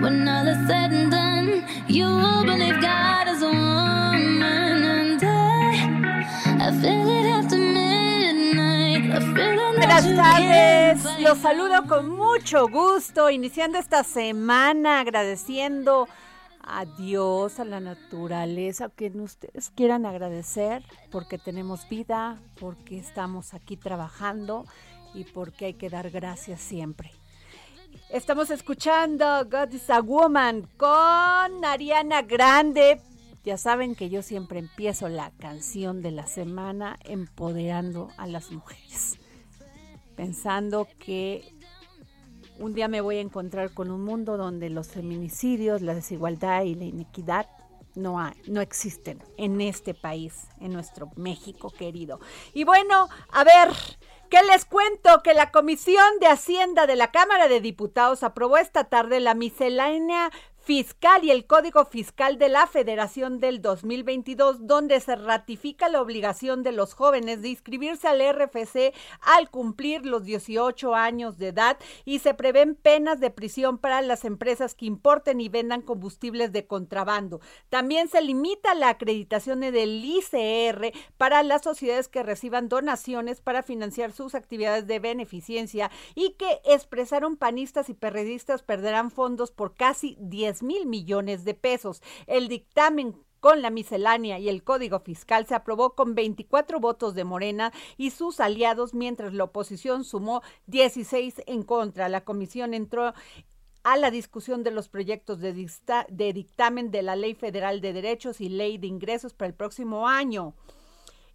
When all is said and done, you believe God is a woman, and I, I feel it after midnight. I feel it Buenas tardes, los saludo con mucho gusto, iniciando esta semana agradeciendo a Dios, a la naturaleza, que ustedes quieran agradecer porque tenemos vida, porque estamos aquí trabajando y porque hay que dar gracias siempre. Estamos escuchando God is a Woman con Ariana Grande. Ya saben que yo siempre empiezo la canción de la semana empoderando a las mujeres, pensando que un día me voy a encontrar con un mundo donde los feminicidios, la desigualdad y la inequidad no, hay, no existen en este país, en nuestro México querido. Y bueno, a ver, ¿qué les cuento? Que la Comisión de Hacienda de la Cámara de Diputados aprobó esta tarde la miscelánea fiscal y el Código Fiscal de la Federación del 2022, donde se ratifica la obligación de los jóvenes de inscribirse al RFC al cumplir los 18 años de edad y se prevén penas de prisión para las empresas que importen y vendan combustibles de contrabando. También se limita la acreditación del ICR para las sociedades que reciban donaciones para financiar sus actividades de beneficencia y que expresaron panistas y perredistas perderán fondos por casi 10 mil millones de pesos. El dictamen con la miscelánea y el código fiscal se aprobó con 24 votos de Morena y sus aliados, mientras la oposición sumó 16 en contra. La comisión entró a la discusión de los proyectos de, de dictamen de la Ley Federal de Derechos y Ley de Ingresos para el próximo año.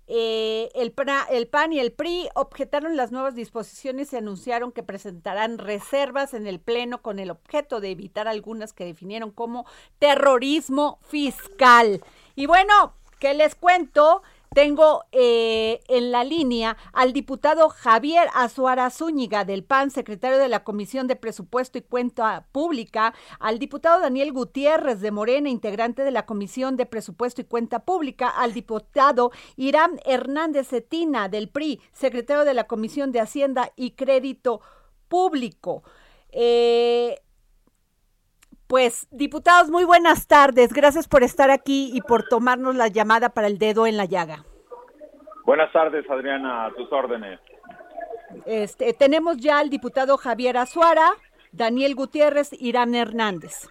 Eh, el, el, PAN y el PRI objetaron las nuevas disposiciones y anunciaron que presentarán reservas en el Pleno con el objeto de evitar algunas que definieron como terrorismo fiscal. Y bueno, ¿qué les cuento? Tengo eh, en la línea al diputado Javier Azuara Zúñiga del PAN, secretario de la Comisión de Presupuesto y Cuenta Pública, al diputado Daniel Gutiérrez de Morena, integrante de la Comisión de Presupuesto y Cuenta Pública, al diputado Irán Hernández Cetina del PRI, secretario de la Comisión de Hacienda y Crédito Público. Eh, pues, diputados, muy buenas tardes. Gracias por estar aquí y por tomarnos la llamada para el dedo en la llaga. Buenas tardes, Adriana, a tus órdenes. Este, tenemos ya al diputado Javier Azuara, Daniel Gutiérrez, Irán Hernández.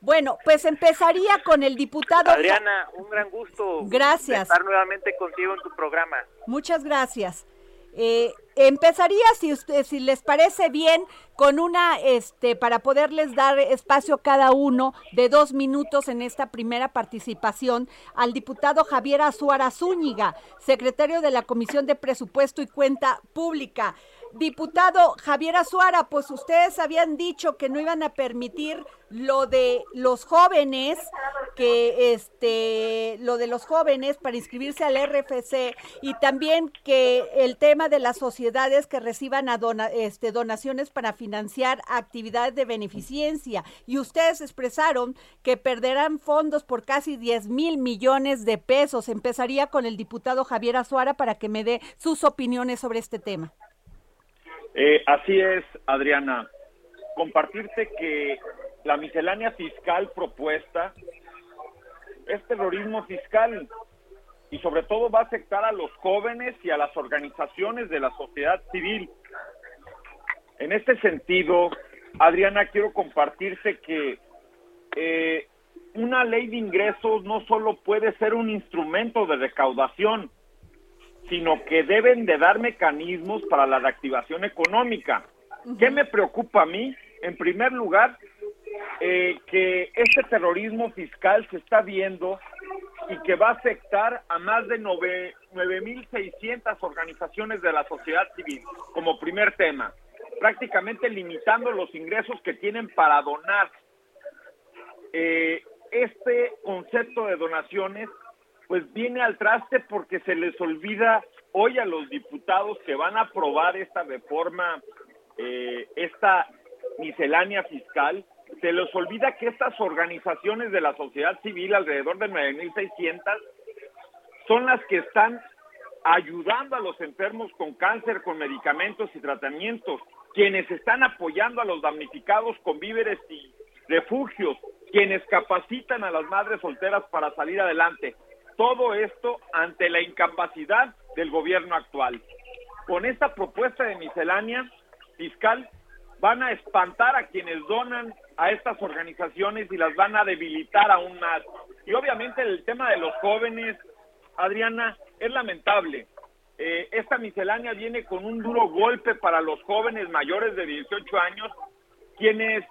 Bueno, pues empezaría con el diputado. Adriana, un gran gusto. Gracias. Estar nuevamente contigo en tu programa. Muchas gracias. Eh, empezaría, si, usted, si les parece bien, con una, este, para poderles dar espacio cada uno de dos minutos en esta primera participación, al diputado Javier Azuara Zúñiga, secretario de la Comisión de Presupuesto y Cuenta Pública. Diputado Javier Azuara, pues ustedes habían dicho que no iban a permitir lo de los jóvenes que este lo de los jóvenes para inscribirse al RFC y también que el tema de las sociedades que reciban a este, donaciones para financiar actividades de beneficencia. Y ustedes expresaron que perderán fondos por casi 10 mil millones de pesos. Empezaría con el diputado Javier Azuara para que me dé sus opiniones sobre este tema. Eh, así es, Adriana. Compartirte que la miscelánea fiscal propuesta es terrorismo fiscal y sobre todo va a afectar a los jóvenes y a las organizaciones de la sociedad civil. En este sentido, Adriana, quiero compartirte que eh, una ley de ingresos no solo puede ser un instrumento de recaudación, sino que deben de dar mecanismos para la reactivación económica. ¿Qué me preocupa a mí? En primer lugar, eh, que este terrorismo fiscal se está viendo y que va a afectar a más de 9.600 organizaciones de la sociedad civil, como primer tema, prácticamente limitando los ingresos que tienen para donar. Eh, este concepto de donaciones pues viene al traste porque se les olvida hoy a los diputados que van a aprobar esta reforma, eh, esta miscelánea fiscal, se les olvida que estas organizaciones de la sociedad civil, alrededor de 9.600, son las que están ayudando a los enfermos con cáncer, con medicamentos y tratamientos, quienes están apoyando a los damnificados con víveres y refugios, quienes capacitan a las madres solteras para salir adelante. Todo esto ante la incapacidad del gobierno actual. Con esta propuesta de miscelánea fiscal van a espantar a quienes donan a estas organizaciones y las van a debilitar aún más. Y obviamente el tema de los jóvenes, Adriana, es lamentable. Eh, esta miscelánea viene con un duro golpe para los jóvenes mayores de 18 años, quienes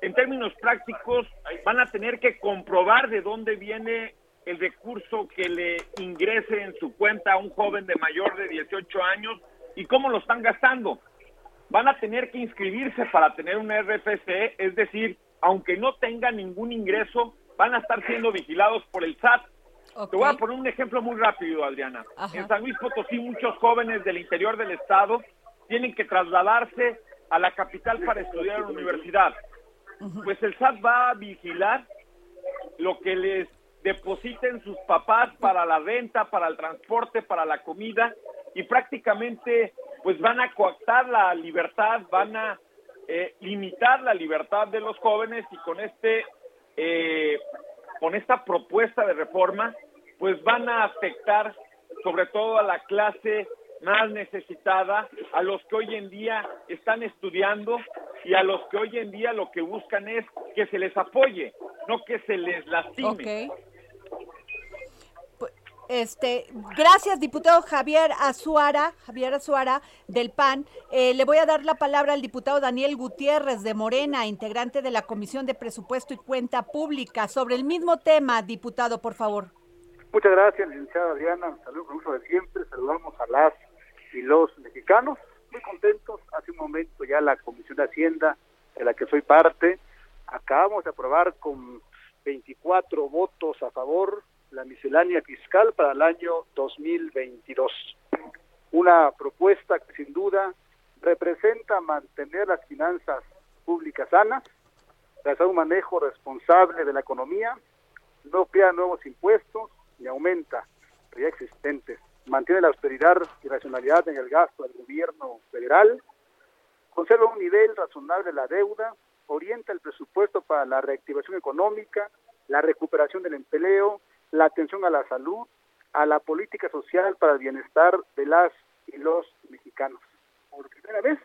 en términos prácticos van a tener que comprobar de dónde viene el recurso que le ingrese en su cuenta a un joven de mayor de 18 años y cómo lo están gastando. Van a tener que inscribirse para tener un RFC, es decir, aunque no tengan ningún ingreso, van a estar siendo vigilados por el SAT. Te voy a poner un ejemplo muy rápido, Adriana. En San Luis Potosí, muchos jóvenes del interior del estado tienen que trasladarse a la capital para estudiar en la universidad. Pues el SAT va a vigilar lo que les depositen sus papás para la renta, para el transporte, para la comida y prácticamente pues van a coactar la libertad, van a eh, limitar la libertad de los jóvenes y con este eh, con esta propuesta de reforma pues van a afectar sobre todo a la clase más necesitada, a los que hoy en día están estudiando y a los que hoy en día lo que buscan es que se les apoye, no que se les lastime. Este, gracias, diputado Javier Azuara, Javier Azuara del PAN. Eh, le voy a dar la palabra al diputado Daniel Gutiérrez de Morena, integrante de la Comisión de Presupuesto y Cuenta Pública. Sobre el mismo tema, diputado, por favor. Muchas gracias, licenciada Adriana. Saludos con gusto de siempre. Saludamos a las y los mexicanos. Muy contentos. Hace un momento ya la Comisión de Hacienda, de la que soy parte, acabamos de aprobar con 24 votos a favor la miscelánea fiscal para el año 2022. Una propuesta que sin duda representa mantener las finanzas públicas sanas, realizar un manejo responsable de la economía, no crea nuevos impuestos ni aumenta los ya existentes, mantiene la austeridad y racionalidad en el gasto del gobierno federal, conserva un nivel razonable de la deuda, orienta el presupuesto para la reactivación económica, la recuperación del empleo, la atención a la salud, a la política social para el bienestar de las y los mexicanos. Por primera vez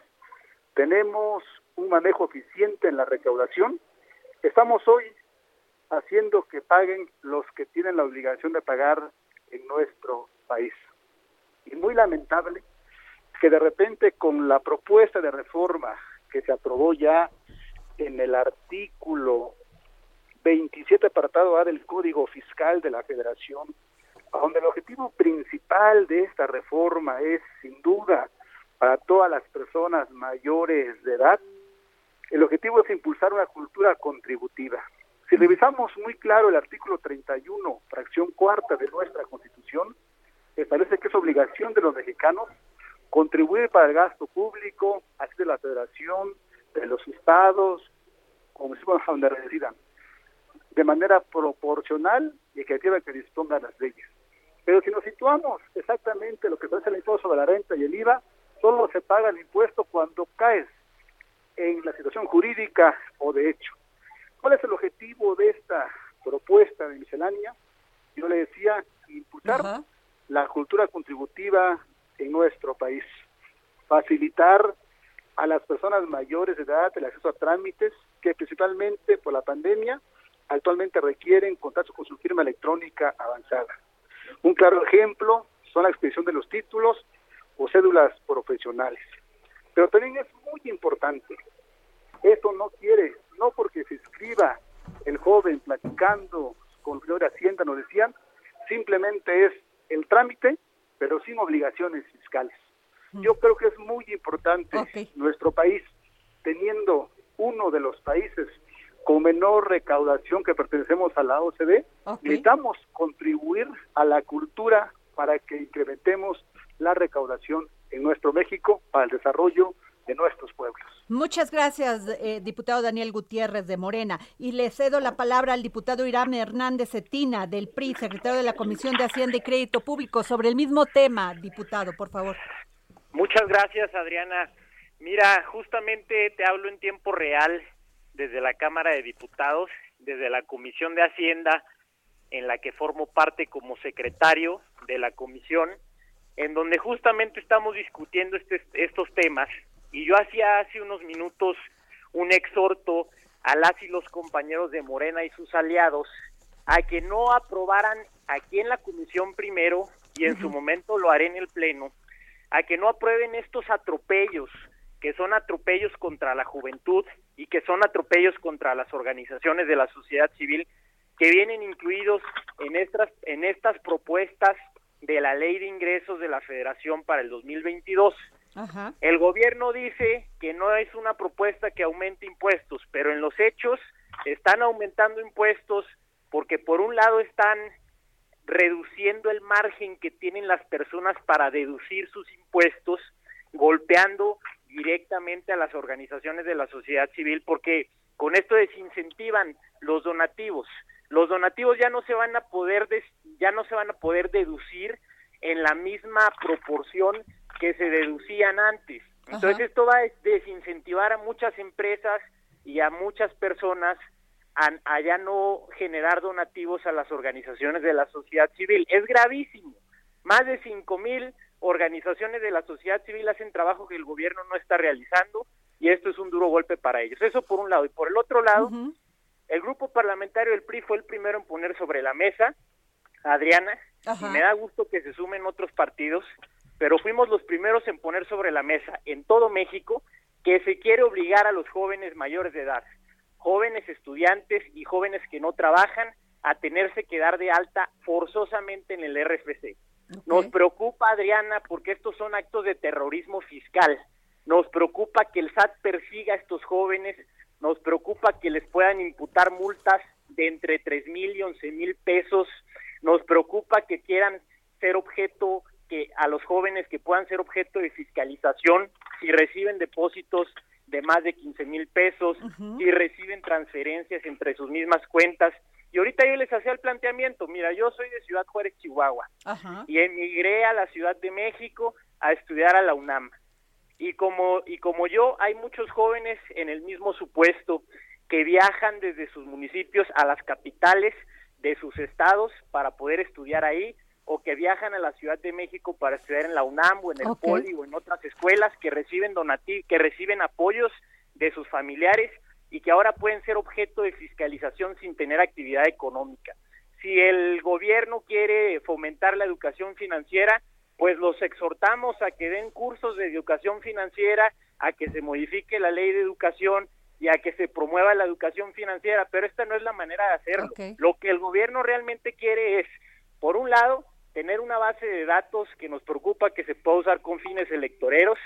tenemos un manejo eficiente en la recaudación. Estamos hoy haciendo que paguen los que tienen la obligación de pagar en nuestro país. Y muy lamentable que de repente con la propuesta de reforma que se aprobó ya en el artículo 27 apartado A del Código Fiscal de la Federación, donde el objetivo principal de esta reforma es, sin duda, para todas las personas mayores de edad, el objetivo es impulsar una cultura contributiva. Si revisamos muy claro el artículo 31, fracción cuarta de nuestra Constitución, establece que es obligación de los mexicanos contribuir para el gasto público, así de la federación, de los estados, como donde residan, de manera proporcional y equitativa que dispongan las leyes. Pero si nos situamos exactamente lo que es el impuesto sobre la renta y el IVA, solo se paga el impuesto cuando caes en la situación jurídica o de hecho. ¿Cuál es el objetivo de esta propuesta de miscelánea? Yo le decía, impulsar la cultura contributiva en nuestro país, facilitar a las personas mayores de edad el acceso a trámites que principalmente por la pandemia actualmente requieren contar con su firma electrónica avanzada. Un claro ejemplo son la expedición de los títulos o cédulas profesionales. Pero también es muy importante, esto no quiere, no porque se escriba el joven platicando con el señor de Hacienda, nos decían, simplemente es el trámite, pero sin obligaciones fiscales. Yo creo que es muy importante nuestro país, teniendo uno de los países con menor recaudación que pertenecemos a la OCDE, necesitamos contribuir a la cultura para que incrementemos la recaudación en nuestro México para el desarrollo de nuestros pueblos. Muchas gracias, eh, diputado Daniel Gutiérrez de Morena. Y le cedo la palabra al diputado Irán Hernández Cetina del PRI, secretario de la Comisión de Hacienda y Crédito Público, sobre el mismo tema, diputado, por favor. Muchas gracias, Adriana. Mira, justamente te hablo en tiempo real desde la Cámara de Diputados, desde la Comisión de Hacienda, en la que formo parte como secretario de la comisión, en donde justamente estamos discutiendo este, estos temas. Y yo hacía hace unos minutos un exhorto a las y los compañeros de Morena y sus aliados a que no aprobaran aquí en la comisión primero y en su momento lo haré en el pleno a que no aprueben estos atropellos, que son atropellos contra la juventud y que son atropellos contra las organizaciones de la sociedad civil que vienen incluidos en estas en estas propuestas de la Ley de Ingresos de la Federación para el 2022. El gobierno dice que no es una propuesta que aumente impuestos, pero en los hechos están aumentando impuestos porque por un lado están reduciendo el margen que tienen las personas para deducir sus impuestos, golpeando directamente a las organizaciones de la sociedad civil, porque con esto desincentivan los donativos. Los donativos ya no se van a poder ya no se van a poder deducir en la misma proporción que se deducían antes. Entonces esto va a desincentivar a muchas empresas y a muchas personas a, ya no generar donativos a las organizaciones de la sociedad civil. Es gravísimo. Más de cinco mil organizaciones de la sociedad civil hacen trabajo que el gobierno no está realizando y esto es un duro golpe para ellos. Eso por un lado. Y por el otro lado, el grupo parlamentario del PRI fue el primero en poner sobre la mesa, Adriana, y me da gusto que se sumen otros partidos, pero fuimos los primeros en poner sobre la mesa en todo México que se quiere obligar a los jóvenes mayores de edad jóvenes estudiantes y jóvenes que no trabajan a tenerse que dar de alta forzosamente en el RFC. Nos preocupa, Adriana, porque estos son actos de terrorismo fiscal. Nos preocupa que el SAT persiga a estos jóvenes. Nos preocupa que les puedan imputar multas de entre tres mil y once mil pesos. Nos preocupa que quieran ser objeto, que a los jóvenes que puedan ser objeto de fiscalización si reciben depósitos de más de 15 mil pesos y reciben transferencias entre sus mismas cuentas. Y ahorita yo les hacía el planteamiento, mira, yo soy de Ciudad Juárez, Chihuahua, y emigré a la Ciudad de México a estudiar a la UNAM. Y como, y como yo, hay muchos jóvenes en el mismo supuesto que viajan desde sus municipios a las capitales de sus estados para poder estudiar ahí o que viajan a la Ciudad de México para estudiar en la UNAM o en el Poli o en otras escuelas que reciben donativos, que reciben apoyos de sus familiares y que ahora pueden ser objeto de fiscalización sin tener actividad económica. Si el gobierno quiere fomentar la educación financiera, pues los exhortamos a que den cursos de educación financiera, a que se modifique la ley de educación y a que se promueva la educación financiera, pero esta no es la manera de hacerlo. Lo que el gobierno realmente quiere es, por un lado, tener una base de datos que nos preocupa que se pueda usar con fines electoreros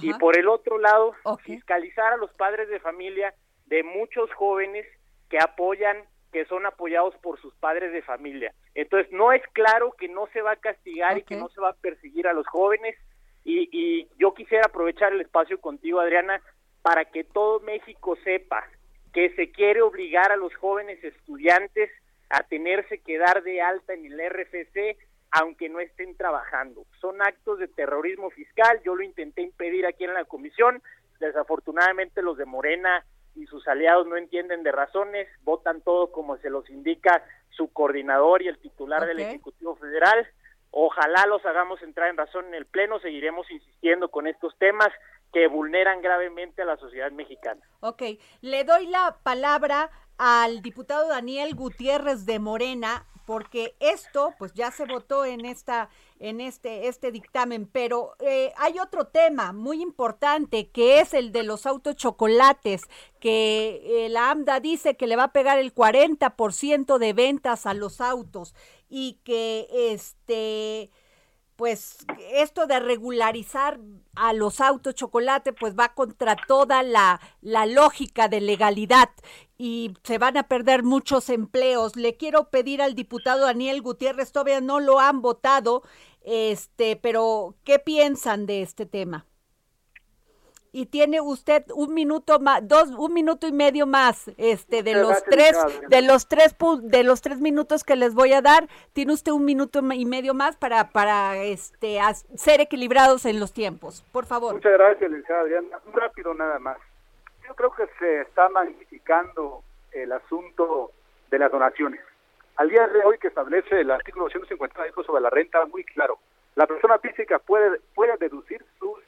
y por el otro lado fiscalizar a los padres de familia de muchos jóvenes que apoyan que son apoyados por sus padres de familia. Entonces, no es claro que no se va a castigar y que no se va a perseguir a los jóvenes. Y, y yo quisiera aprovechar el espacio contigo, Adriana, para que todo México sepa que se quiere obligar a los jóvenes estudiantes a tenerse que dar de alta en el RFC aunque no estén trabajando. Son actos de terrorismo fiscal, yo lo intenté impedir aquí en la comisión, desafortunadamente los de Morena y sus aliados no entienden de razones, votan todo como se los indica su coordinador y el titular del. Ejecutivo Federal. Ojalá los hagamos entrar en razón en el Pleno, seguiremos insistiendo con estos temas que vulneran gravemente a la sociedad mexicana. Ok, le doy la palabra al diputado Daniel Gutiérrez de Morena, porque esto, pues ya se votó en esta, en este, este dictamen, pero eh, hay otro tema muy importante que es el de los autos chocolates, que eh, la AMDA dice que le va a pegar el 40% de ventas a los autos y que este pues esto de regularizar a los autos chocolate pues va contra toda la, la lógica de legalidad y se van a perder muchos empleos. Le quiero pedir al diputado Daniel Gutiérrez, todavía no lo han votado, este, pero ¿qué piensan de este tema? Y tiene usted un minuto más, dos, un minuto y medio más, este, de los tres, de los tres, de los tres minutos que les voy a dar, tiene usted un minuto y medio más para, para, este, ser equilibrados en los tiempos. Por favor. Muchas gracias, licenciada Adriana. Rápido nada más. Creo que se está magnificando el asunto de las donaciones. Al día de hoy que establece el artículo 250 sobre la renta, muy claro. La persona física puede, puede deducir sus,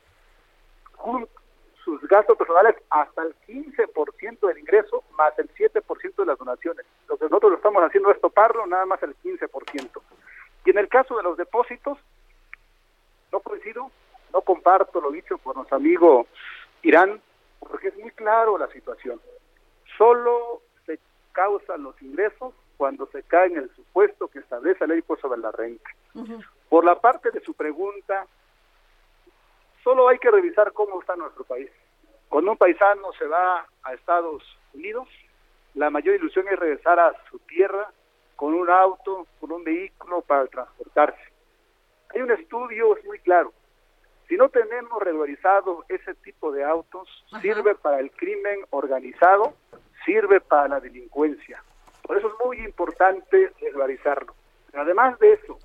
sus gastos personales hasta el 15% del ingreso más el 7% de las donaciones. Lo que nosotros lo estamos haciendo es toparlo nada más el 15%. Y en el caso de los depósitos, no coincido, no comparto lo dicho por nuestro amigo Irán, porque es muy claro la situación. Solo se causan los ingresos cuando se cae en el supuesto que establece la ley pues, sobre la renta. Por la parte de su pregunta, solo hay que revisar cómo está nuestro país. Cuando un paisano se va a Estados Unidos, la mayor ilusión es regresar a su tierra con un auto, con un vehículo para transportarse. Hay un estudio es muy claro. Si no tenemos regularizado ese tipo de autos, Ajá. sirve para el crimen organizado, sirve para la delincuencia. Por eso es muy importante regularizarlo. Además de eso,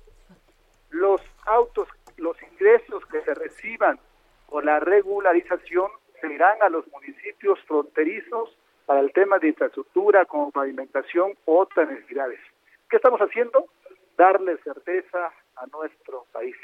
los autos, los ingresos que se reciban por la regularización se irán a los municipios fronterizos para el tema de infraestructura como pavimentación u otras necesidades. ¿Qué estamos haciendo? Darle certeza a nuestro país,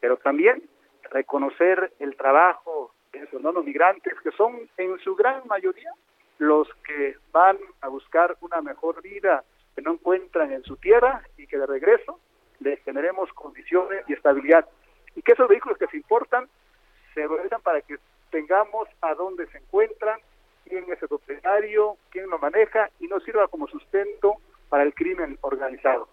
pero también reconocer el trabajo de esos hermanos migrantes que son en su gran mayoría los que van a buscar una mejor vida que no encuentran en su tierra y que de regreso les generemos condiciones y estabilidad. Y que esos vehículos que se importan se regresan para que tengamos a dónde se encuentran, quién es el propietario, quién lo maneja y no sirva como sustento para el crimen organizado.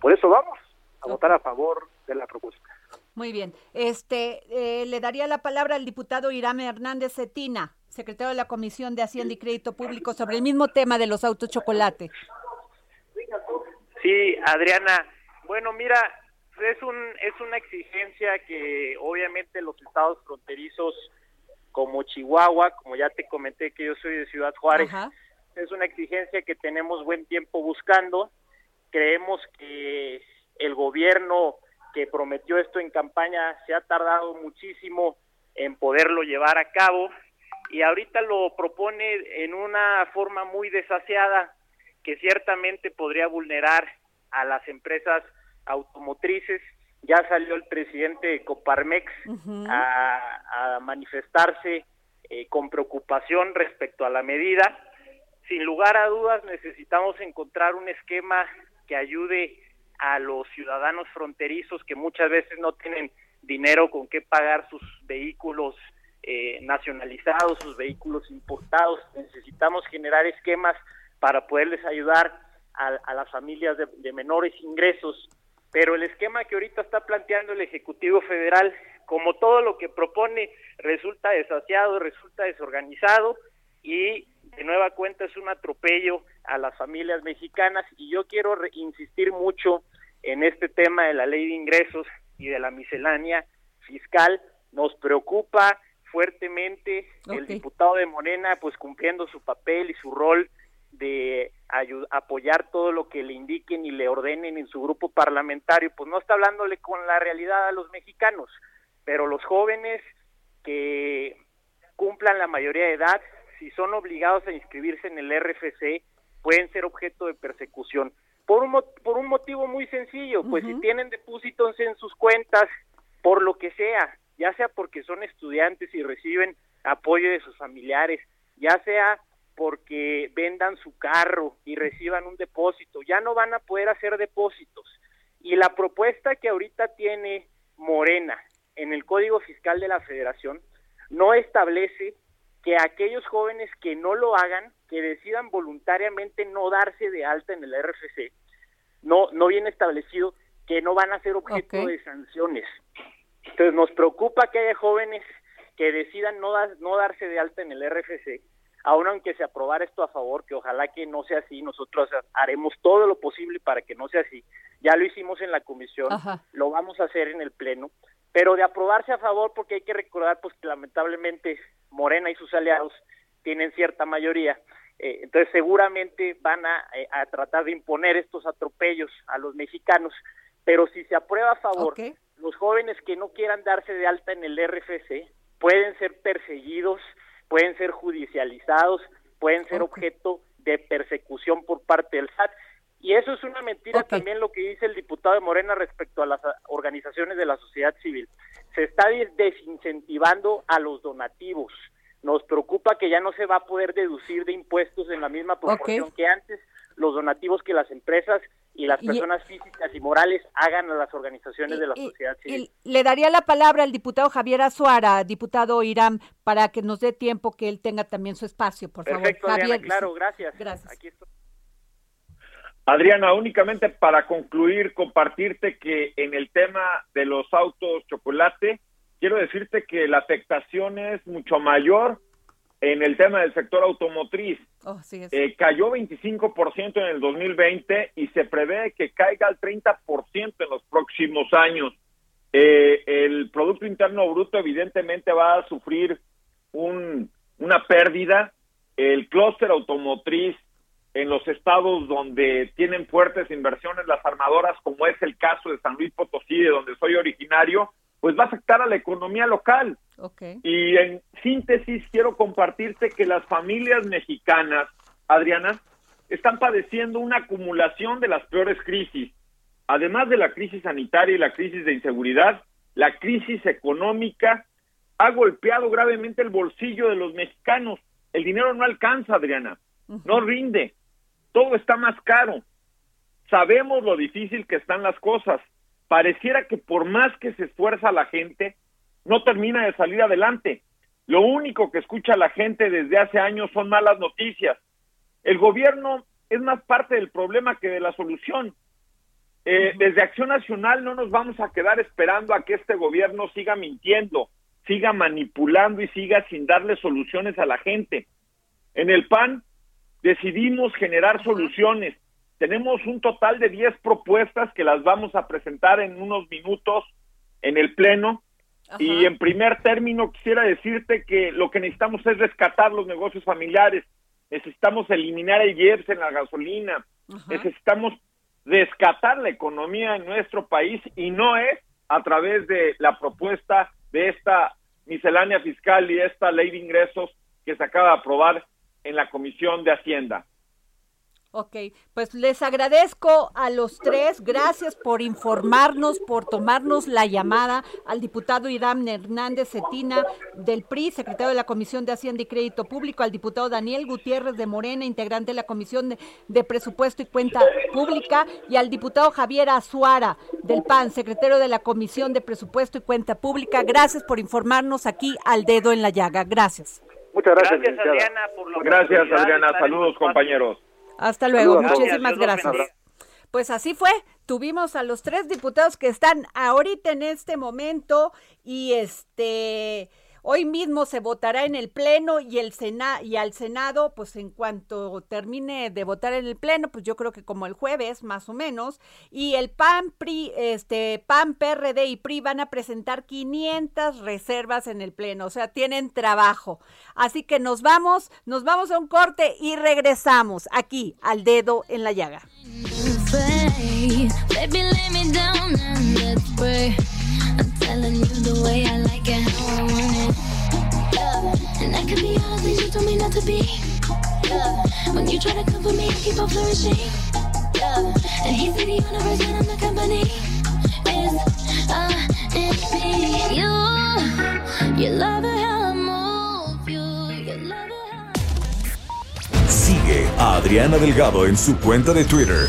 Por eso vamos a votar a favor de la propuesta. Muy bien. Este, eh, le daría la palabra al diputado Irame Hernández Cetina, secretario de la Comisión de Hacienda y Crédito Público, sobre el mismo tema de los autos chocolate. Sí, Adriana. Bueno, mira, es un es una exigencia que obviamente los estados fronterizos como Chihuahua, como ya te comenté que yo soy de Ciudad Juárez, Ajá. es una exigencia que tenemos buen tiempo buscando. Creemos que el gobierno que prometió esto en campaña se ha tardado muchísimo en poderlo llevar a cabo y ahorita lo propone en una forma muy desaseada que ciertamente podría vulnerar a las empresas automotrices. Ya salió el presidente de Coparmex a, a manifestarse eh, con preocupación respecto a la medida. Sin lugar a dudas necesitamos encontrar un esquema que ayude a los ciudadanos fronterizos que muchas veces no tienen dinero con qué pagar sus vehículos eh, nacionalizados, sus vehículos importados. Necesitamos generar esquemas para poderles ayudar a, a las familias de, de menores ingresos. Pero el esquema que ahorita está planteando el Ejecutivo Federal, como todo lo que propone, resulta desasiado, resulta desorganizado y de nueva cuenta es un atropello a las familias mexicanas y yo quiero insistir mucho en este tema de la ley de ingresos y de la miscelánea fiscal. Nos preocupa fuertemente el diputado de Morena, pues cumpliendo su papel y su rol de apoyar todo lo que le indiquen y le ordenen en su grupo parlamentario, pues no está hablándole con la realidad a los mexicanos, pero los jóvenes que cumplan la mayoría de edad, si son obligados a inscribirse en el RFC, pueden ser objeto de persecución. Por un, por un motivo muy sencillo, pues si tienen depósitos en sus cuentas, por lo que sea, ya sea porque son estudiantes y reciben apoyo de sus familiares, ya sea porque vendan su carro y reciban un depósito, ya no van a poder hacer depósitos. Y la propuesta que ahorita tiene Morena en el Código Fiscal de la Federación no establece que aquellos jóvenes que no lo hagan, que decidan voluntariamente no darse de alta en el RFC, no, no viene establecido que no van a ser objeto de sanciones. Entonces nos preocupa que haya jóvenes que decidan no, no darse de alta en el RFC, aun aunque se aprobara esto a favor, que ojalá que no sea así, nosotros haremos todo lo posible para que no sea así. Ya lo hicimos en la comisión, lo vamos a hacer en el pleno, pero de aprobarse a favor, porque hay que recordar pues que lamentablemente Morena y sus aliados tienen cierta mayoría, eh, entonces seguramente van eh, a, tratar de imponer estos atropellos a los mexicanos, pero si se aprueba a favor, los jóvenes que no quieran darse de alta en el RFC pueden ser perseguidos, pueden ser judicializados, pueden ser objeto de persecución por parte del SAT. Y eso es una mentira también lo que dice el diputado de Morena respecto a las organizaciones de la sociedad civil. Se está desincentivando a los donativos. Nos preocupa que ya no se va a poder deducir de impuestos en la misma proporción que antes los donativos que las empresas y las personas físicas y morales hagan a las organizaciones de la sociedad civil. le daría la palabra al diputado Javier Azuara, diputado Irán, para que nos dé tiempo que él tenga también su espacio, por favor. Javier, claro, gracias. Gracias. Adriana, únicamente para concluir, compartirte que en el tema de los autos chocolate, quiero decirte que la afectación es mucho mayor en el tema del sector automotriz. Oh, eh, cayó 25% en el 2020 y se prevé que caiga al 30% en los próximos años. Eh, el Producto Interno Bruto evidentemente va a sufrir un, una pérdida. El clúster automotriz en los estados donde tienen fuertes inversiones las armadoras, como es el caso de San Luis Potosí, de donde soy originario, pues va a afectar a la economía local. Y en síntesis quiero compartirte que las familias mexicanas, Adriana, están padeciendo una acumulación de las peores crisis. Además de la crisis sanitaria y la crisis de inseguridad, la crisis económica ha golpeado gravemente el bolsillo de los mexicanos. El dinero no alcanza, Adriana, no rinde todo está más caro. Sabemos lo difícil que están las cosas. Pareciera que por más que se esfuerza la gente, no termina de salir adelante. Lo único que escucha la gente desde hace años son malas noticias. El gobierno es más parte del problema que de la solución. Eh, desde Acción Nacional no nos vamos a quedar esperando a que este gobierno siga mintiendo, siga manipulando y siga sin darle soluciones a la gente. En el PAN decidimos generar soluciones. Tenemos un total de 10 propuestas que las vamos a presentar en unos minutos en el Pleno. Y en primer término quisiera decirte que lo que necesitamos es rescatar los negocios familiares. Necesitamos eliminar el IEPS en la gasolina. Necesitamos rescatar la economía en nuestro país y no es a través de la propuesta de esta miscelánea fiscal y esta ley de ingresos que se acaba de aprobar en la Comisión de Hacienda. Ok, pues les agradezco a los tres, gracias por informarnos, por tomarnos la llamada al diputado Irán Hernández Cetina del PRI, secretario de la Comisión de Hacienda y Crédito Público, al diputado Daniel Gutiérrez de Morena, integrante de la Comisión de, Presupuesto y Cuenta Pública, y al diputado Javier Azuara del PAN, secretario de la Comisión de Presupuesto y Cuenta Pública. Gracias por informarnos aquí al dedo en la llaga. Gracias. Muchas gracias. Gracias, Adriana, por lo Gracias, Adriana. Saludos, compañeros. Hasta luego. Muchísimas gracias. Pues así fue. Tuvimos a los tres diputados que están ahorita en este momento y este Hoy mismo se votará en el Pleno y, el Sena y al Senado, pues en cuanto termine de votar en el Pleno, pues yo creo que como el jueves, más o menos, y el PAN, PRI, este, PAN, PRD y PRI van a presentar 500 reservas en el Pleno, o sea, tienen trabajo. Así que nos vamos, nos vamos a un corte y regresamos aquí al dedo en la llaga. Telling you the way I like it, how I want it. And I can be things you told me not to be. Yeah. When you try to cover me, I keep on flourishing. Yeah. And he's the universe and I'm the company. It's uh, it's me. You, you love it how I move. You, love it Sigue a Adriana Delgado en su cuenta de Twitter.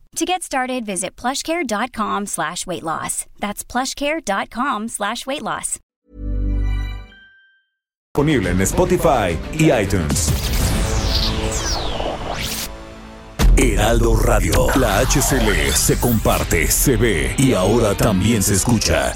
To get started, visit plushcare.com slash weight loss. That's plushcare.com slash weight loss. Disponible en Spotify y iTunes. Heraldo Radio. La HCL se comparte, se ve y ahora también se escucha.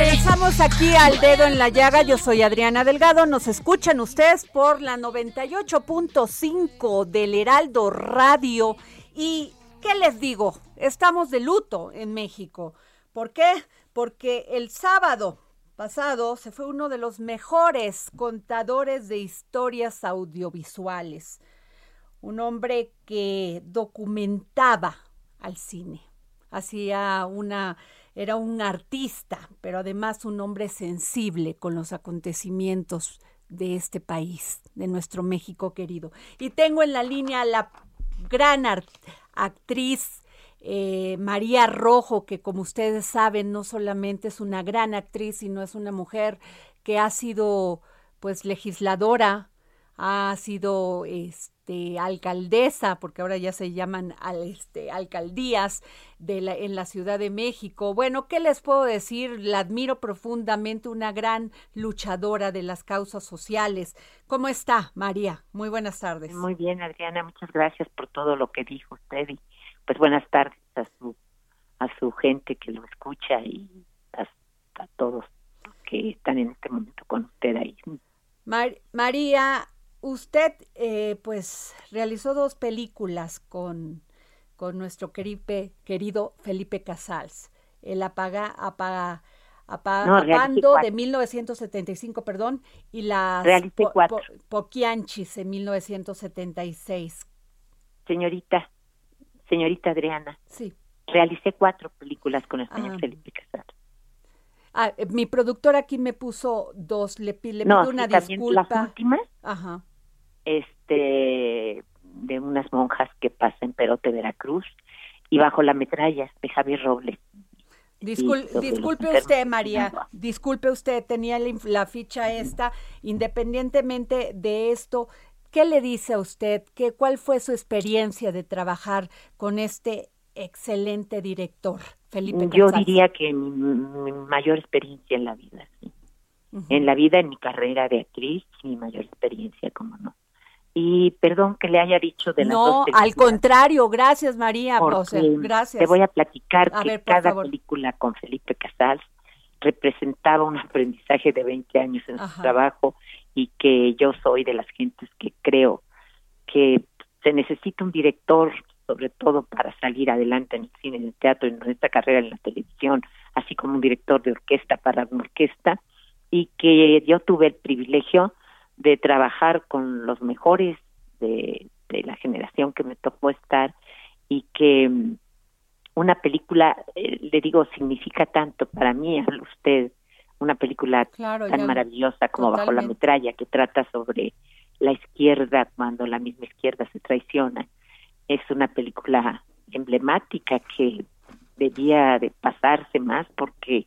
Regresamos aquí al dedo en la llaga. Yo soy Adriana Delgado. Nos escuchan ustedes por la 98.5 del Heraldo Radio. Y, ¿qué les digo? Estamos de luto en México. ¿Por qué? Porque el sábado pasado se fue uno de los mejores contadores de historias audiovisuales. Un hombre que documentaba al cine. Hacía una era un artista, pero además un hombre sensible con los acontecimientos de este país, de nuestro México querido. Y tengo en la línea a la gran actriz eh, María Rojo, que como ustedes saben, no solamente es una gran actriz, sino es una mujer que ha sido pues legisladora, ha sido este, alcaldesa, porque ahora ya se llaman al, este, alcaldías de la, en la Ciudad de México. Bueno, ¿qué les puedo decir? La admiro profundamente, una gran luchadora de las causas sociales. ¿Cómo está, María? Muy buenas tardes. Muy bien, Adriana, muchas gracias por todo lo que dijo usted y pues buenas tardes a su a su gente que lo escucha y a, a todos que están en este momento con usted ahí. María, usted eh, pues realizó dos películas con, con nuestro queripe, querido Felipe Casals. El apaga, apaga, apagando de 1975, perdón, y las po, po, Poquianchis en 1976. Señorita, señorita Adriana. Sí. Realicé cuatro películas con el señor ah. Felipe Casals. Ah, eh, mi productor aquí me puso dos, le, le no, pido una sí, disculpa. Las últimas, Ajá. Este, de unas monjas que pasan en Perote, Veracruz, y Bajo la metralla, de Javier Robles. Discul disculpe usted, María, disculpe usted, tenía la, la, ficha esta, independientemente de esto, ¿qué le dice a usted? ¿Qué, ¿Cuál fue su experiencia de trabajar con este excelente director, Felipe Yo diría que mi, mi, mayor experiencia en la vida, sí. Uh -huh. En la vida, en mi carrera de actriz, mi mayor experiencia, como no. Y perdón que le haya dicho de las no, dos películas, al contrario, gracias María, sea, porque gracias. Te voy a platicar A que ver, cada favor. película con Felipe Casals representaba un aprendizaje de 20 años en Ajá. su trabajo y que yo soy de las gentes que creo que se necesita un director sobre todo para salir adelante en el cine, en el teatro, en esta carrera en la televisión, así como un director de orquesta para una orquesta, y que yo tuve el privilegio de trabajar con los mejores de, de la generación que me tocó estar y que mm, una película, eh, le digo, significa tanto para mí, a usted, una película Claro, tan maravillosa como Bajo la metralla, que trata sobre la izquierda cuando la misma izquierda se traiciona. Es una película emblemática que debía de pasarse más porque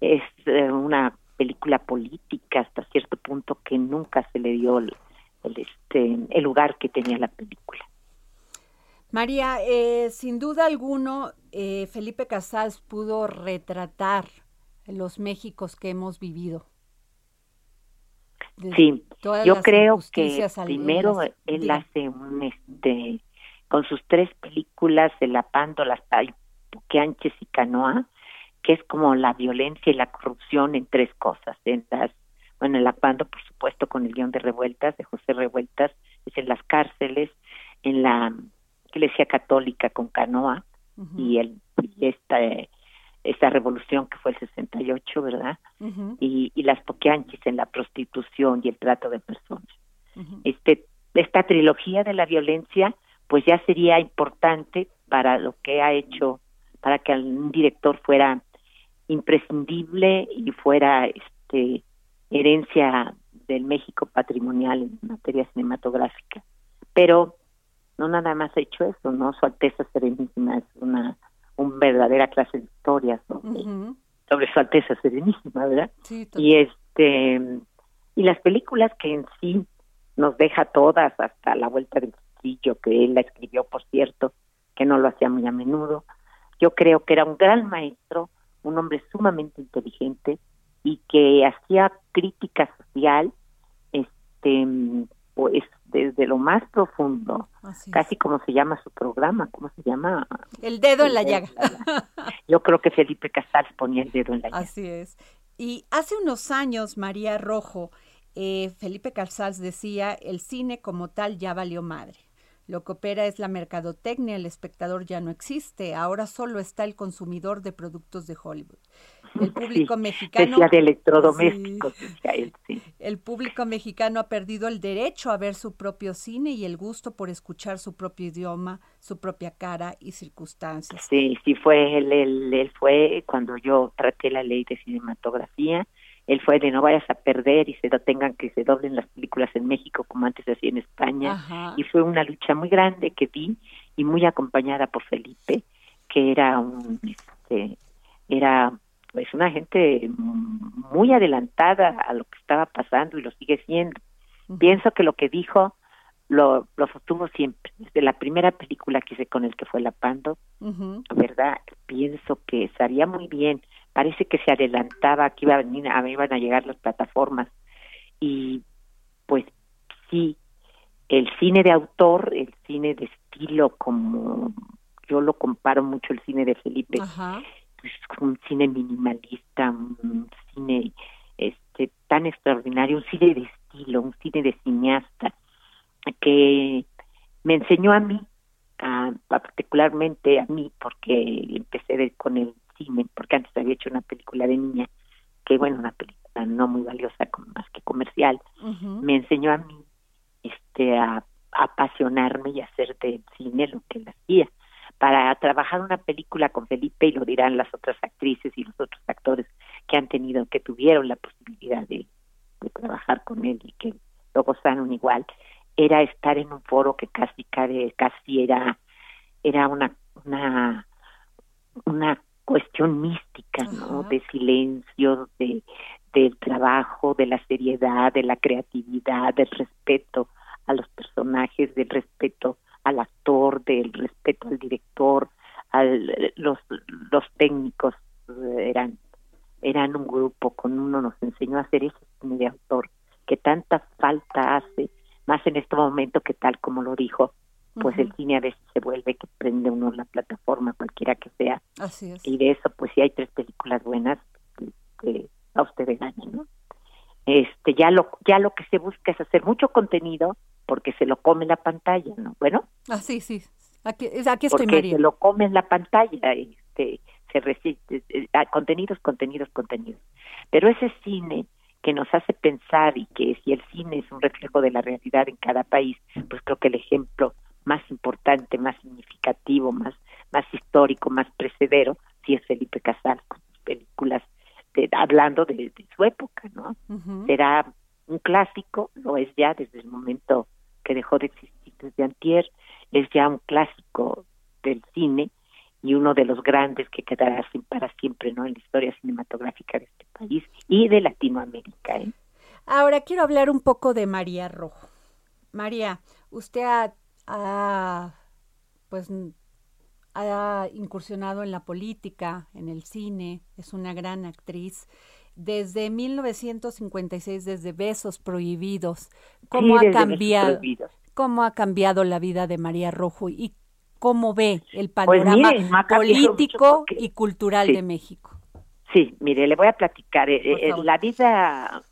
es eh, una película política hasta cierto punto que nunca se le dio el, el, este el lugar que tenía la película. María, eh, sin duda alguno, eh, Felipe Casals pudo retratar los Méxicos que hemos vivido. Sí, yo creo que primero él hace un este con sus tres películas El Apando, las y Canoa, que es como la violencia y la corrupción en tres cosas, en las bueno, El Apando, por supuesto, con el guion de Revueltas, de José Revueltas, es en las cárceles, en la Iglesia Católica con Canoa y el y esta esta revolución que fue el 68, ¿verdad? ujú, y, y las poquianchis en la prostitución y el trato de personas. Este, esta trilogía de la violencia, pues ya sería importante para lo que ha hecho, para que un director fuera imprescindible y fuera este herencia del México patrimonial en materia cinematográfica. Pero no nada más ha hecho eso, ¿no? Su Alteza Serenísima es una un verdadera clase de historia sobre, Su Alteza Serenísima, ¿verdad? sí, y este y las películas que en sí nos deja todas hasta la vuelta del castillo que él la escribió por cierto que no lo hacía muy a menudo yo creo que era un gran maestro un hombre sumamente inteligente y que hacía crítica social este pues desde lo más profundo casi como se llama su programa cómo se llama El dedo en la llaga. yo creo que Felipe Casals ponía el dedo en la llaga Así es. Y hace unos años, María Rojo, eh, Felipe Casals decía, el cine como tal ya valió madre. Lo que opera es la mercadotecnia, el espectador ya no existe, ahora solo está el consumidor de productos de Hollywood. El público Sí, mexicano... decía de electrodomésticos decía él, sí. El público mexicano ha perdido el derecho a ver su propio cine y el gusto por escuchar su propio idioma, su propia cara y circunstancias. Sí, sí fue él, él, él fue cuando yo traté la ley de cinematografía, él fue de no vayas a perder y se do- tengan que se doblen las películas en México como antes se hacía en España Ajá. y fue una lucha muy grande que vi y muy acompañada por Felipe, que era un este era pues una gente muy adelantada a lo que estaba pasando y lo sigue siendo. Pienso que lo que dijo lo, lo sostuvo siempre. Desde la primera película que hice con el que fue La Pando, Ujú. ¿verdad? Pienso que estaría muy bien. Parece que se adelantaba, que iba a venir, a iban a llegar las plataformas. Y pues sí, el cine de autor, el cine de estilo, como yo lo comparo mucho el cine de Felipe, Ajá. pues un cine minimalista, un cine este tan extraordinario, un cine de estilo, un cine de cineasta que me enseñó a mí, a particularmente a mí, porque empecé de- con el cine, porque antes había hecho una película de niña, que bueno, una película no muy valiosa, como más que comercial, me enseñó a mí este a, a apasionarme y hacer del cine lo que él hacía. Para trabajar una película con Felipe y lo dirán las otras actrices y los otros actores que han tenido que tuvieron la posibilidad de, de trabajar con él y que lo gozaron igual era estar en un foro que casi casi, casi era era una una una cuestión mística no de silencio de del trabajo de la seriedad de la creatividad del respeto a los personajes del respeto al actor del respeto al director al los los técnicos eran eran un grupo con uno nos enseñó a hacer ese cine de autor que tanta falta hace más en este momento que tal como lo dijo, pues el cine a veces se vuelve que prende uno la plataforma, cualquiera que sea. Así es. Y de eso, pues si hay tres películas buenas, que a ustedes ganen, ¿no? Este, ya lo, ya lo que se busca es hacer mucho contenido porque se lo come la pantalla, ¿no? Bueno. Ah, sí, sí. Aquí, aquí estoy, porque se lo come la pantalla, este, se resiste, eh, ah, contenidos, contenidos, contenidos. Pero ese cine que nos hace pensar y que si el cine es un reflejo de la realidad en cada país, pues creo que el ejemplo más importante, más significativo, más, más histórico, más precedero, sí es Felipe Casal con sus películas hablando de, su época, ¿no? Será un clásico, lo es ya desde el momento que dejó de existir desde antier, es ya un clásico del cine y uno de los grandes que quedará para siempre, ¿no? En la historia cinematográfica de este país y de Latinoamérica, ¿eh? Ahora quiero hablar un poco de María Rojo. María, usted ha ha, pues, ha incursionado en la política, en el cine, es una gran actriz. Desde 1956, desde Besos Prohibidos, ¿cómo ha cambiado? ¿Cómo ha cambiado la vida de María Rojo y cómo ve el pues panorama político y cultural de México? Sí, mire, le voy a platicar. Eh, eh, la vida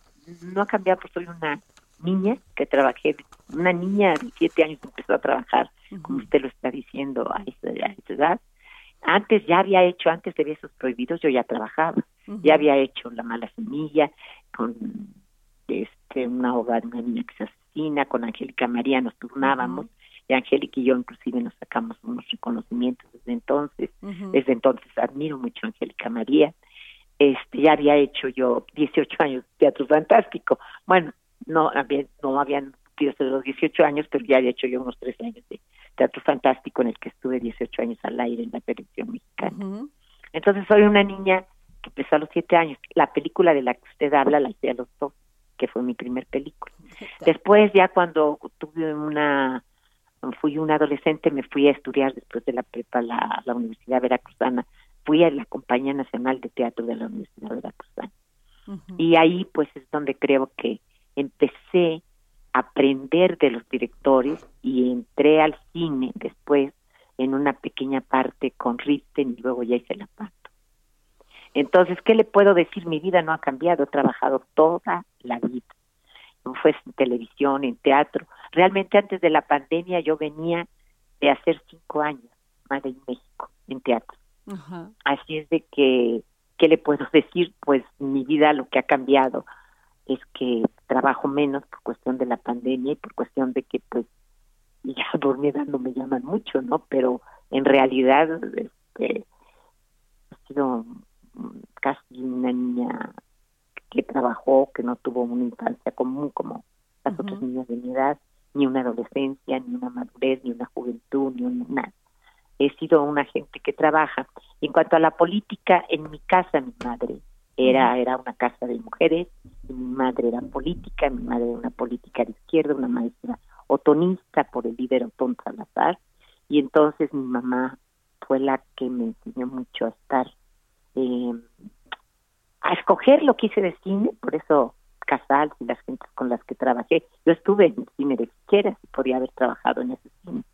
no ha cambiado, porque soy una niña que trabajé, una niña de siete años empezó a trabajar, como usted lo está diciendo, a esa, edad. Antes ya había hecho, antes de Besos Prohibidos, yo ya trabajaba. Ya había hecho La Mala Semilla, con este una hogar, una niña que se asesina, con Angélica María nos turnábamos. Y Angélica y yo inclusive nos sacamos unos reconocimientos desde entonces. Desde entonces admiro mucho a Angélica María. Este, ya había hecho yo 18 años de teatro fantástico. Bueno, no, había, no habían cumplido hasta los 18 años, pero ya había hecho yo unos 13 años de teatro fantástico en el que estuve 18 años al aire en la televisión mexicana. Entonces soy una niña que empezó a los 7 años. La película de la que usted habla la hice a los dos, que fue mi primer película. Después ya cuando tuve una fui una adolescente, me fui a estudiar después de la prepa la, la Universidad Veracruzana. Fui a la Compañía Nacional de Teatro de la Universidad Veracruzana. Y ahí pues es donde creo que empecé a aprender de los directores y entré al cine después en una pequeña parte con Risten y luego ya hice la parte. Entonces, ¿qué le puedo decir? Mi vida no ha cambiado, he trabajado toda la vida. Fue en televisión, en teatro. Realmente antes de la pandemia yo venía de hacer cinco años más en México, en teatro. Así es de que, ¿qué le puedo decir? Pues mi vida lo que ha cambiado es que trabajo menos por cuestión de la pandemia y por cuestión de que pues ya por mi edad no me llaman mucho, ¿no? Pero en realidad este, he sido casi una niña que trabajó, que no tuvo una infancia común como las otras niñas de mi edad, ni una adolescencia, ni una madurez, ni una juventud, ni una nada. He sido una gente que trabaja. En cuanto a la política, en mi casa mi madre era, era una casa de mujeres, mi madre era política, mi madre era una política de izquierda, una maestra otonista por el líder Otón Salazar, y entonces mi mamá fue la que me enseñó mucho a estar, eh, a escoger lo que hice de cine, por eso Casal y las gentes con las que trabajé. Yo estuve en cine de izquierda y podía haber trabajado en ese cine.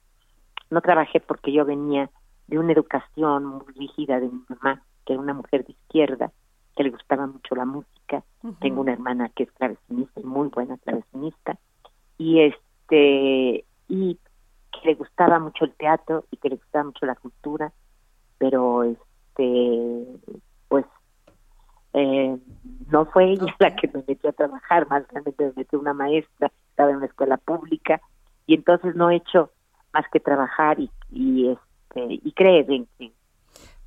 No trabajé porque yo venía de una educación muy rígida de mi mamá, que era una mujer de izquierda, que le gustaba mucho la música. Tengo una hermana que es clavecinista y muy buena clavecinista. Y este y que le gustaba mucho el teatro y que le gustaba mucho la cultura, pero este pues eh, no fue ella la que me metió a trabajar, más realmente me metió una maestra, estaba en una escuela pública y entonces no he hecho más que trabajar y, y este y creer en que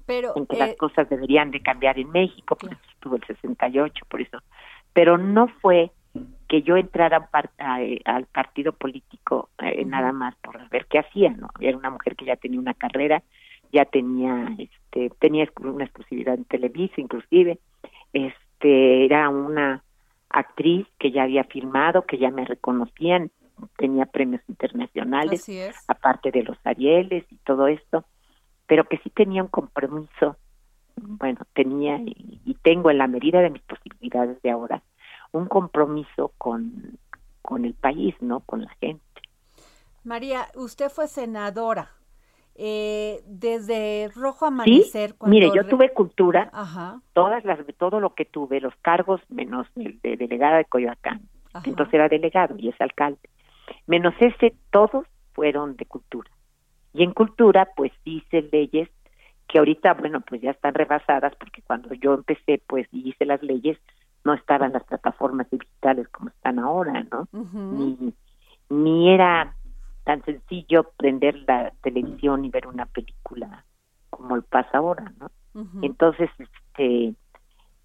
pero, en que las eh, cosas deberían de cambiar en México, pues estuvo el 68, por eso. Pero no fue que yo entrara eh, al partido político eh, nada más por ver qué hacía, ¿no? Era una mujer que ya tenía una carrera, ya tenía, este, tenía una exclusividad en Televisa, inclusive, este, era una actriz que ya había firmado, que ya me reconocían, tenía premios internacionales, aparte de los Arieles y todo esto pero que sí tenía un compromiso, bueno, tenía y, tengo en la medida de mis posibilidades de ahora, un compromiso con, con el país, ¿no? Con la gente. María, usted fue senadora. Eh, desde Rojo Amanecer. Sí, mire, yo tuve cultura, Ajá. todas las, todo lo que tuve, los cargos menos el de delegada de Coyoacán, entonces era delegado y es alcalde, menos ese, todos fueron de cultura. Y en cultura, pues hice leyes que ahorita, bueno, pues ya están rebasadas, porque cuando yo empecé, pues y hice las leyes, no estaban las plataformas digitales como están ahora, ¿no? Ni, ni era tan sencillo prender la televisión y ver una película como el pasa ahora, ¿no? Entonces, este,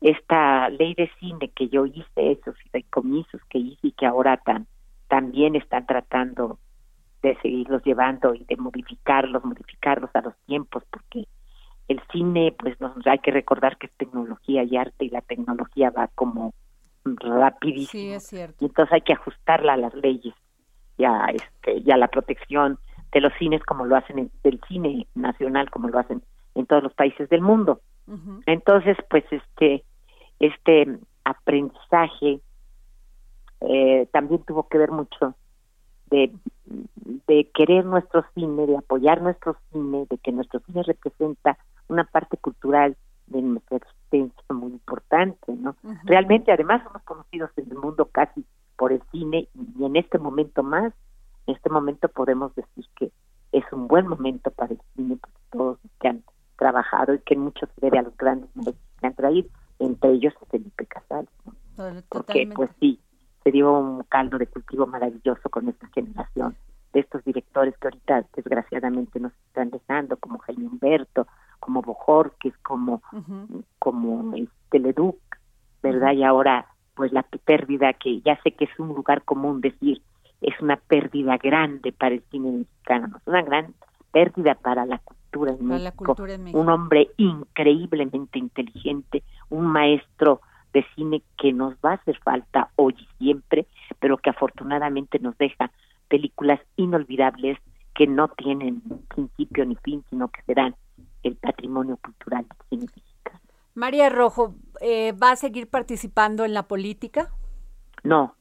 esta ley de cine que yo hice, esos fideicomisos que hice y que ahora tan, también están tratando de seguirlos llevando y de modificarlos, modificarlos a los tiempos, porque el cine, pues nos hay que recordar que es tecnología y arte y la tecnología va como rapidísimo. Sí, es cierto. Y entonces hay que ajustarla a las leyes y a, este, y a la protección de los cines como lo hacen en, del cine nacional como lo hacen en todos los países del mundo. Entonces, pues este este aprendizaje eh, también tuvo que ver mucho de, de querer nuestro cine, de apoyar nuestro cine, de que nuestro cine representa una parte cultural de nuestra existencia muy importante, ¿no? Realmente, además, somos conocidos en el mundo casi por el cine y en este momento más, en este momento podemos decir que es un buen momento para el cine, porque todos los que han trabajado y que mucho se debe a los grandes maestros que han traído, entre ellos Felipe Casal, ¿no? porque pues sí, se dio un caldo de cultivo maravilloso con esta generación de estos directores que ahorita desgraciadamente nos están dejando, como Jaime Humberto, como Bojorquez, como, como este Leduc, ¿verdad? Y ahora, pues la pérdida que ya sé que es un lugar común decir, es una pérdida grande para el cine mexicano, es una gran pérdida para la cultura en, Para la cultura en México. Un hombre increíblemente inteligente, un maestro de cine que nos va a hacer falta hoy y siempre, pero que afortunadamente nos deja películas inolvidables que no tienen principio ni fin, sino que serán el patrimonio cultural del cine mexicano. María Rojo, eh, ¿va a seguir participando en la política? No,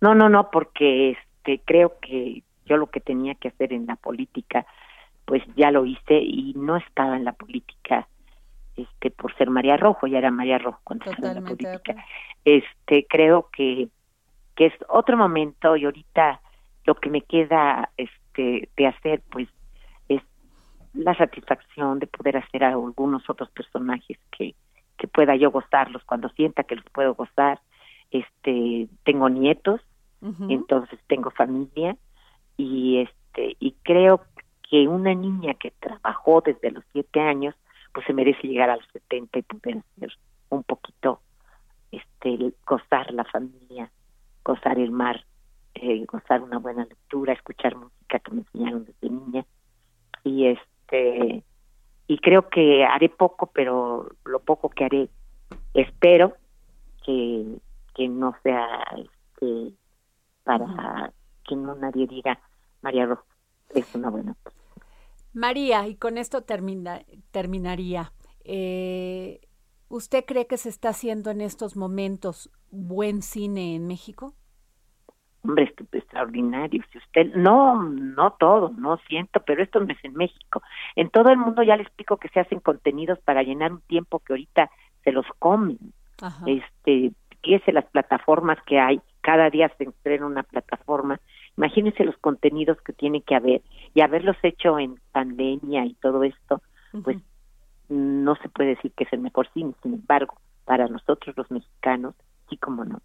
no, no, no, porque este creo que yo lo que tenía que hacer en la política, pues ya lo hice y no estaba en la política este por ser María Rojo, ya era María Rojo cuando estaba en la política. Este creo que que es otro momento y ahorita lo que me queda este de hacer pues es la satisfacción de poder hacer a algunos otros personajes que que pueda yo gozarlos cuando sienta que los puedo gozar. Este tengo nietos entonces tengo familia y este y creo que una niña que trabajó desde los siete años pues se merece llegar a los 70 y poder hacer un poquito este gozar la familia gozar el mar eh, gozar una buena lectura escuchar música que me enseñaron desde niña. Y este y creo que haré poco pero lo poco que haré espero que que no sea este para que no nadie diga María Rojo es una buena María, y con esto termina, terminaría. Eh, ¿Usted cree que se está haciendo en estos momentos buen cine en México? hombre esto es extraordinario si usted no no todo no siento pero esto no es en México en todo el mundo ya les explico que se hacen contenidos para llenar un tiempo que ahorita se los comen Ajá. este fíjese las plataformas que hay cada día se estrena una plataforma imagínense los contenidos que tiene que haber y haberlos hecho en pandemia y todo esto pues no se puede decir que es el mejor cine. Sin embargo para nosotros los mexicanos sí como no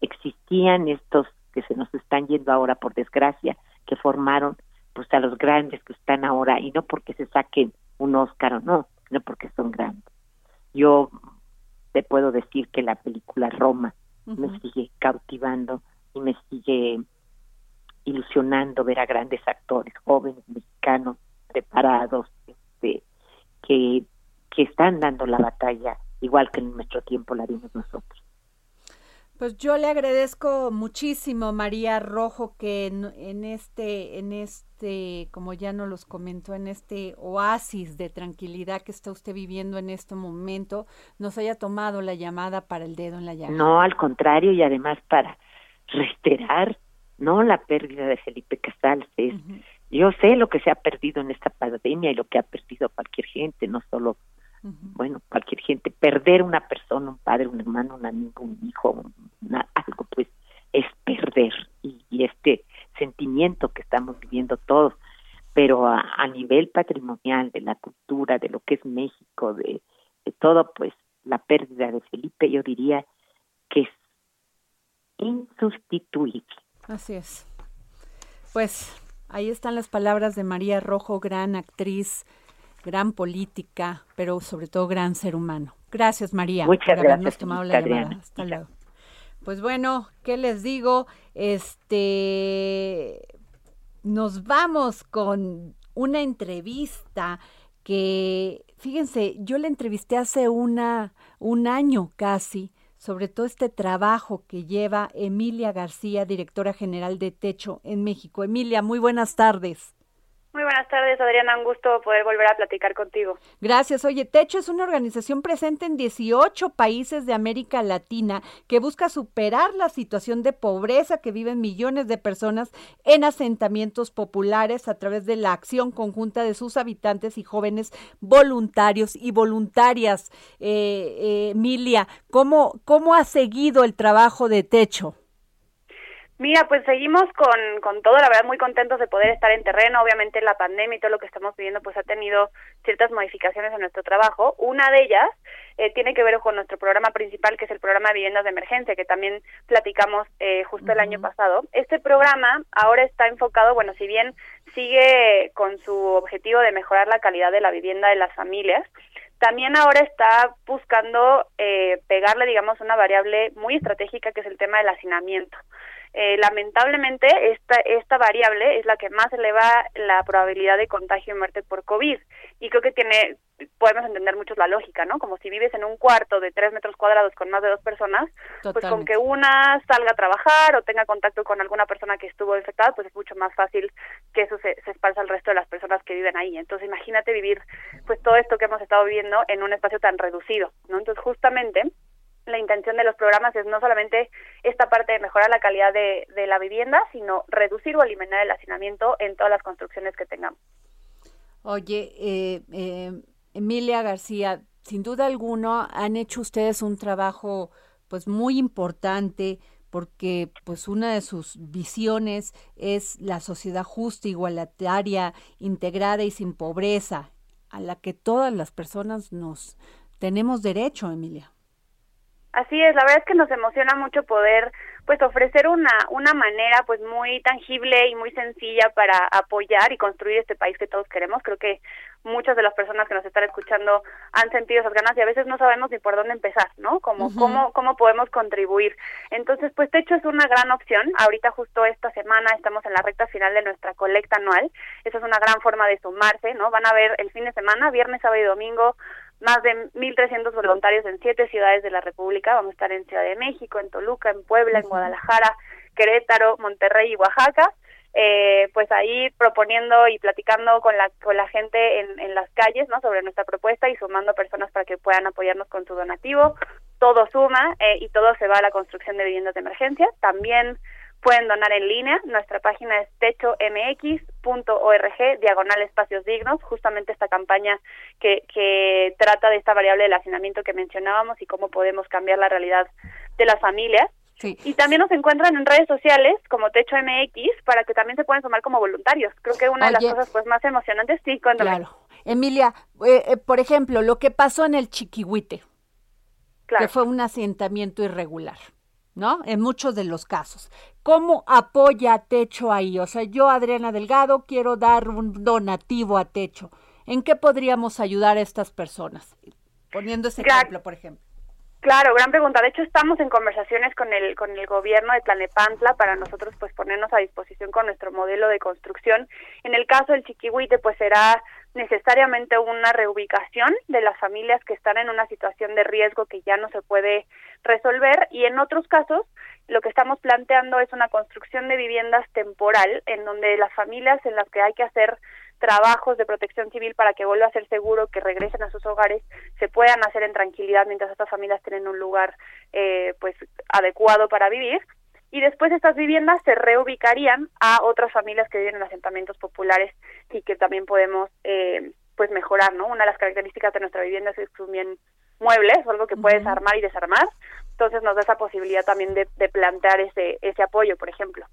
existían estos que se nos están yendo ahora por desgracia que formaron pues a los grandes que están ahora y no porque se saquen un Oscar o no sino porque son grandes. Yo te puedo decir que la película Roma me sigue cautivando y me sigue ilusionando ver a grandes actores jóvenes mexicanos preparados este, que que están dando la batalla igual que en nuestro tiempo la dimos nosotros Pues yo le agradezco muchísimo, María Rojo, que en, en este, en este, como ya nos los comentó, en este oasis de tranquilidad que está usted viviendo en este momento, nos haya tomado la llamada para el dedo en la llaga. No, al contrario, y además para reiterar no la pérdida de Felipe Casals. Es, Yo sé lo que se ha perdido en esta pandemia y lo que ha perdido cualquier gente, no solo, bueno, cualquier gente. Perder una persona, un padre, un hermano, un amigo, un hijo, algo, pues es perder. Y, este sentimiento que estamos viviendo todos, pero a, nivel patrimonial, de la cultura, de lo que es México, de, de todo, pues la pérdida de Felipe, yo diría que es insustituible. Así es. Pues ahí están las palabras de María Rojo, gran actriz, gran política, pero sobre todo gran ser humano. Gracias, María, Muchas por habernos tomado la llamada. Hasta luego. Pues bueno, ¿qué les digo? Este nos vamos con una entrevista que, fíjense, yo la entrevisté hace una, un año casi sobre todo este trabajo que lleva Emilia García, directora general de Techo en México. Emilia, muy buenas tardes. Muy buenas tardes, Adriana. Un gusto poder volver a platicar contigo. Gracias. Oye, Techo es una organización presente en 18 países de América Latina que busca superar la situación de pobreza que viven millones de personas en asentamientos populares a través de la acción conjunta de sus habitantes y jóvenes voluntarios y voluntarias. Eh, eh, Emilia, ¿cómo, ¿cómo ha seguido el trabajo de Techo? Mira, pues seguimos con, con todo, la verdad muy contentos de poder estar en terreno, obviamente la pandemia y todo lo que estamos viviendo pues ha tenido ciertas modificaciones en nuestro trabajo. Una de ellas eh, tiene que ver con nuestro programa principal que es el programa de viviendas de emergencia que también platicamos eh, justo el año pasado. Este programa ahora está enfocado, bueno, si bien sigue con su objetivo de mejorar la calidad de la vivienda de las familias, también ahora está buscando eh, pegarle, digamos, una variable muy estratégica que es el tema del hacinamiento. Eh, lamentablemente esta, esta variable es la que más eleva la probabilidad de contagio y muerte por COVID. Y creo que tiene, podemos entender mucho la lógica, ¿no? Como si vives en un cuarto de tres metros cuadrados con más de dos personas, pues con que una salga a trabajar o tenga contacto con alguna persona que estuvo infectada, pues es mucho más fácil que eso se, se esparza al resto de las personas que viven ahí. Entonces imagínate vivir pues todo esto que hemos estado viviendo en un espacio tan reducido, ¿no? Entonces justamente la intención de los programas es no solamente esta parte de mejorar la calidad de, la vivienda, sino reducir o eliminar el hacinamiento en todas las construcciones que tengamos. Oye, eh, eh, Emilia García, sin duda alguna han hecho ustedes un trabajo pues muy importante porque pues una de sus visiones es la sociedad justa, igualitaria, integrada y sin pobreza, a la que todas las personas nos tenemos derecho, Emilia. Así es, la verdad es que nos emociona mucho poder pues ofrecer una una manera pues muy tangible y muy sencilla para apoyar y construir este país que todos queremos. Creo que muchas de las personas que nos están escuchando han sentido esas ganas y a veces no sabemos ni por dónde empezar, ¿no? Como cómo cómo podemos contribuir. Entonces, pues Techo es una gran opción. Ahorita justo esta semana estamos en la recta final de nuestra colecta anual. Esa es una gran forma de sumarse, ¿no? Van a ver el fin de semana, viernes, sábado y domingo más de 1.300 voluntarios en siete ciudades de la República. Vamos a estar en Ciudad de México, en Toluca, en Puebla, en Guadalajara, Querétaro, Monterrey y Oaxaca. Eh, pues ahí proponiendo y platicando con la con la gente en, en las calles no sobre nuestra propuesta y sumando personas para que puedan apoyarnos con su donativo todo suma eh, y todo se va a la construcción de viviendas de emergencia también Pueden donar en línea. Nuestra página es techomx.org, diagonal espacios dignos, justamente esta campaña que, que trata de esta variable del hacinamiento que mencionábamos y cómo podemos cambiar la realidad de las familias. Y también nos encuentran en redes sociales como Techo MX para que también se puedan sumar como voluntarios. Creo que una de las cosas pues más emocionantes, sí, cuando Claro. Emilia, eh, eh, por ejemplo, lo que pasó en el Chiquihuite, que fue un asentamiento irregular. ¿No? En muchos de los casos. ¿Cómo apoya a Techo ahí? O sea, yo, Adriana Delgado, quiero dar un donativo a Techo. ¿En qué podríamos ayudar a estas personas? Poniendo ese ejemplo, por ejemplo. Claro, gran pregunta. De hecho, estamos en conversaciones con el con el gobierno de Tlanepantla para nosotros pues ponernos a disposición con nuestro modelo de construcción. En el caso del Chiquihuite, pues será necesariamente una reubicación de las familias que están en una situación de riesgo que ya no se puede resolver. Y en otros casos lo que estamos planteando es una construcción de viviendas temporal en donde las familias en las que hay que hacer trabajos de protección civil para que vuelva a ser seguro que regresen a sus hogares se puedan hacer en tranquilidad mientras estas familias tienen un lugar eh, pues adecuado para vivir y después estas viviendas se reubicarían a otras familias que viven en asentamientos populares y que también podemos eh, pues mejorar, ¿no? Una de las características de nuestra vivienda es que son bien muebles, algo que puedes armar y desarmar, entonces nos da esa posibilidad también de, de plantear ese, ese apoyo, por ejemplo.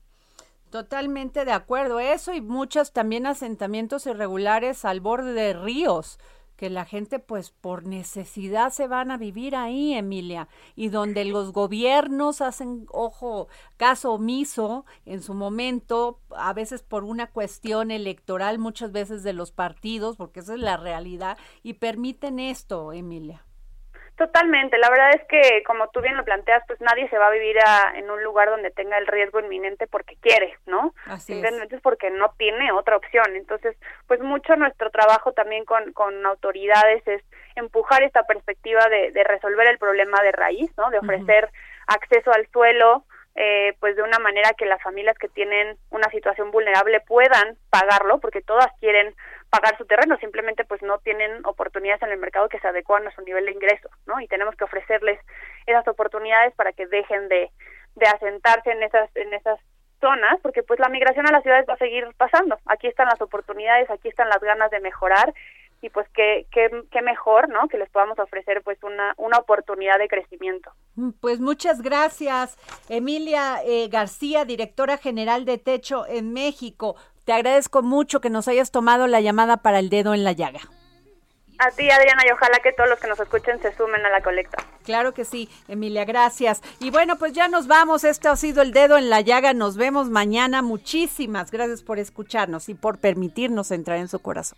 Totalmente de acuerdo. Eso y muchos también asentamientos irregulares al borde de ríos que la gente pues por necesidad se van a vivir ahí, Emilia, y donde los gobiernos hacen, ojo, caso omiso en su momento, a veces por una cuestión electoral, muchas veces de los partidos, porque esa es la realidad, y permiten esto, Emilia. Totalmente, la verdad es que como tú bien lo planteas, pues nadie se va a vivir a, en un lugar donde tenga el riesgo inminente porque quiere, ¿no? Así Simplemente es. porque no tiene otra opción. Entonces, pues mucho nuestro trabajo también con, con autoridades es empujar esta perspectiva de, de resolver el problema de raíz, ¿no? De ofrecer acceso al suelo, eh, pues de una manera que las familias que tienen una situación vulnerable puedan pagarlo, porque todas quieren pagar su terreno, simplemente pues no tienen oportunidades en el mercado que se adecuan a su nivel de ingreso, ¿no? Y tenemos que ofrecerles esas oportunidades para que dejen de, de asentarse en esas, en esas zonas, porque pues la migración a las ciudades va a seguir pasando. Aquí están las oportunidades, aquí están las ganas de mejorar y pues qué, qué, qué mejor, ¿no? Que les podamos ofrecer pues una, una oportunidad de crecimiento. Pues muchas gracias, Emilia eh, García, directora general de Techo en México. Te agradezco mucho que nos hayas tomado la llamada para el dedo en la llaga. A ti, Adriana, y ojalá que todos los que nos escuchen se sumen a la colecta. Claro que sí, Emilia, gracias. Y bueno, pues ya nos vamos. Este ha sido el dedo en la llaga. Nos vemos mañana. Muchísimas gracias por escucharnos y por permitirnos entrar en su corazón.